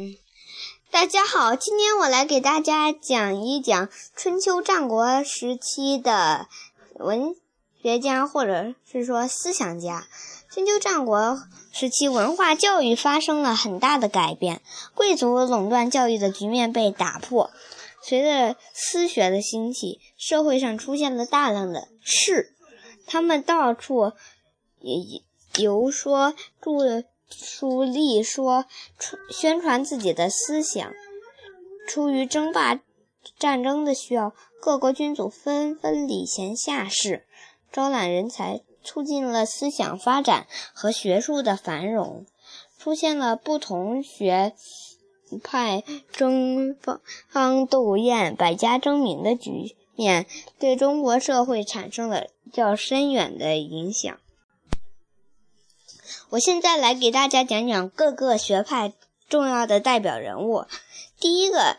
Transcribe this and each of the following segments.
嗯，大家好，今天我来给大家讲一讲春秋战国时期的文学家或者是说思想家。春秋战国时期，文化教育发生了很大的改变，贵族垄断教育的局面被打破。随着私学的兴起，社会上出现了大量的士，他们到处游说、著书立说、宣传自己的思想。出于争霸战争的需要，各国君主纷纷礼贤下士，招揽人才，促进了思想发展和学术的繁荣，出现了不同学。派争芳斗艳、百家争鸣的局面，对中国社会产生了较深远的影响。我现在来给大家讲讲各个学派重要的代表人物。第一个，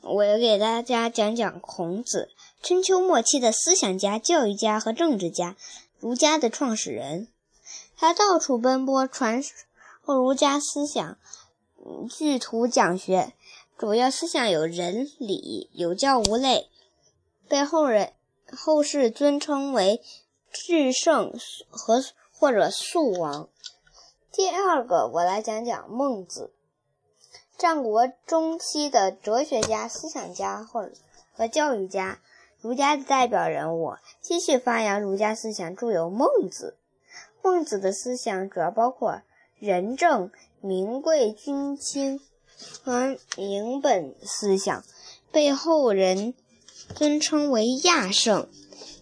我给大家讲讲孔子，春秋末期的思想家、教育家和政治家，儒家的创始人。他到处奔波，传授儒家思想。据图讲学，主要思想有仁礼、有教无类，被后人后世尊称为至圣和或者肃王。第二个，我来讲讲孟子，战国中期的哲学家、思想家或和教育家，儒家的代表人物，继续发扬儒家思想，著有《孟子》。孟子的思想主要包括仁政。名贵君轻和明本思想，被后人尊称为亚圣，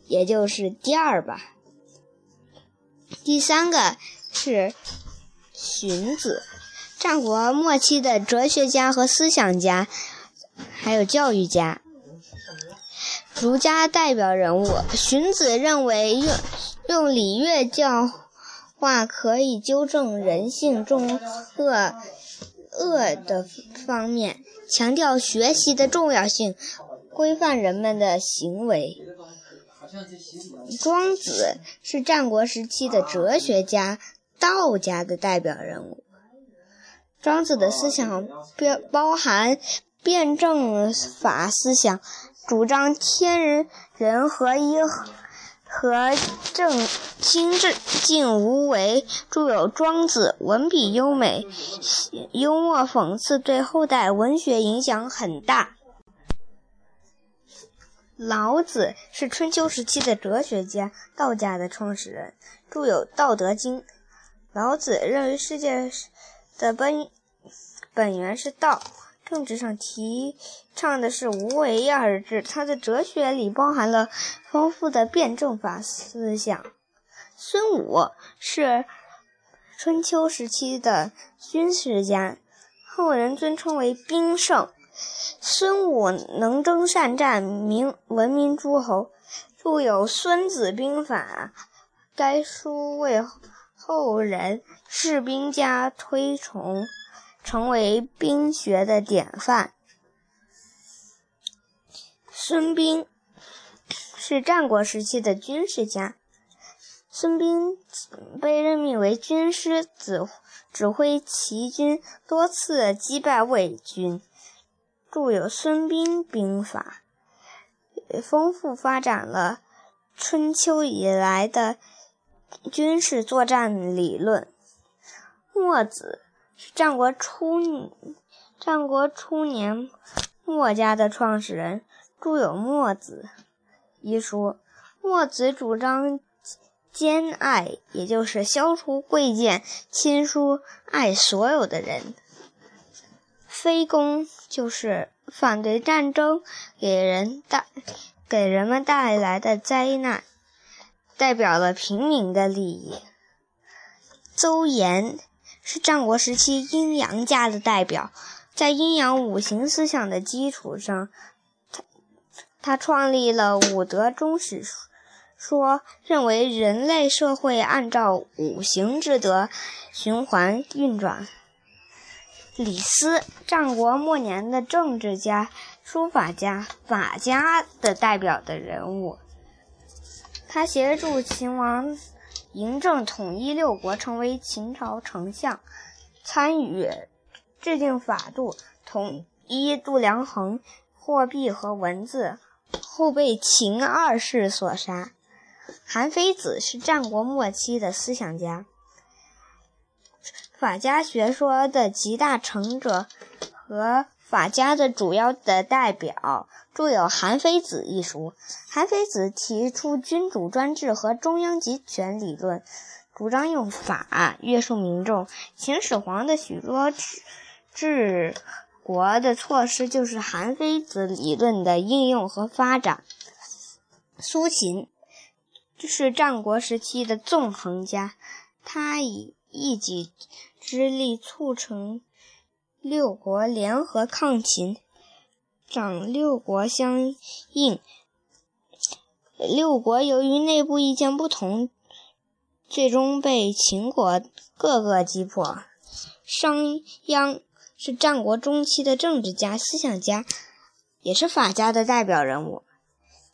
也就是第二吧。第三个是荀子，战国末期的哲学家和思想家，还有教育家，儒家代表人物。荀子认为用用礼乐教。化可以纠正人性中恶恶的方面，强调学习的重要性，规范人们的行为。庄子是战国时期的哲学家、道家的代表人物。庄子的思想包包含辩证法思想，主张天人人合一。和正清静无为，著有《庄子》，文笔优美，幽默讽刺，对后代文学影响很大。老子是春秋时期的哲学家，道家的创始人，著有《道德经》。老子认为世界的本本源是道。政治上提倡的是无为而治，他的哲学里包含了丰富的辩证法思想。孙武是春秋时期的军事家，后人尊称为兵圣。孙武能征善战，名闻名诸侯，著有《孙子兵法》，该书为后人士兵家推崇。成为兵学的典范。孙膑是战国时期的军事家。孙膑被任命为军师，指指挥齐军，多次击败魏军，著有《孙膑兵法》，丰富发展了春秋以来的军事作战理论。墨子。是战国初，战国初年墨家的创始人，著有《墨子》一书。墨子主张兼爱，也就是消除贵贱，亲疏爱所有的人。非攻就是反对战争给人带给人们带来的灾难，代表了平民的利益。邹衍。是战国时期阴阳家的代表，在阴阳五行思想的基础上，他他创立了五德终始说，认为人类社会按照五行之德循环运转。李斯，战国末年的政治家、书法家、法家的代表的人物，他协助秦王。嬴政统一六国，成为秦朝丞相，参与制定法度，统一度量衡、货币和文字，后被秦二世所杀。韩非子是战国末期的思想家，法家学说的集大成者和法家的主要的代表，著有《韩非子》一书。韩非子提出君主专制和中央集权理论，主张用法约束民众。秦始皇的许多治治国的措施，就是韩非子理论的应用和发展。苏秦。是战国时期的纵横家，他以一己之力促成六国联合抗秦，长六国相应。六国由于内部意见不同，最终被秦国各个击破。商鞅是战国中期的政治家、思想家，也是法家的代表人物。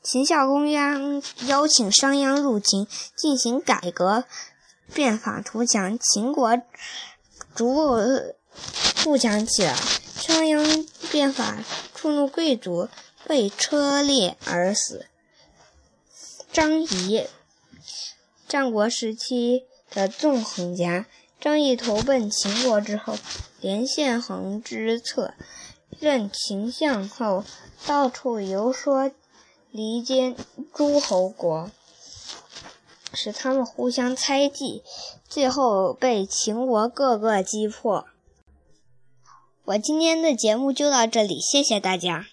秦孝公邀邀请商鞅入秦进行改革，变法图强，秦国逐步富强起来。商鞅变法触怒贵族，被车裂而死。张仪，战国时期的纵横家。张仪投奔秦国之后，连线横之策，任秦相后，到处游说。离间诸侯国，使他们互相猜忌，最后被秦国各个击破。我今天的节目就到这里，谢谢大家。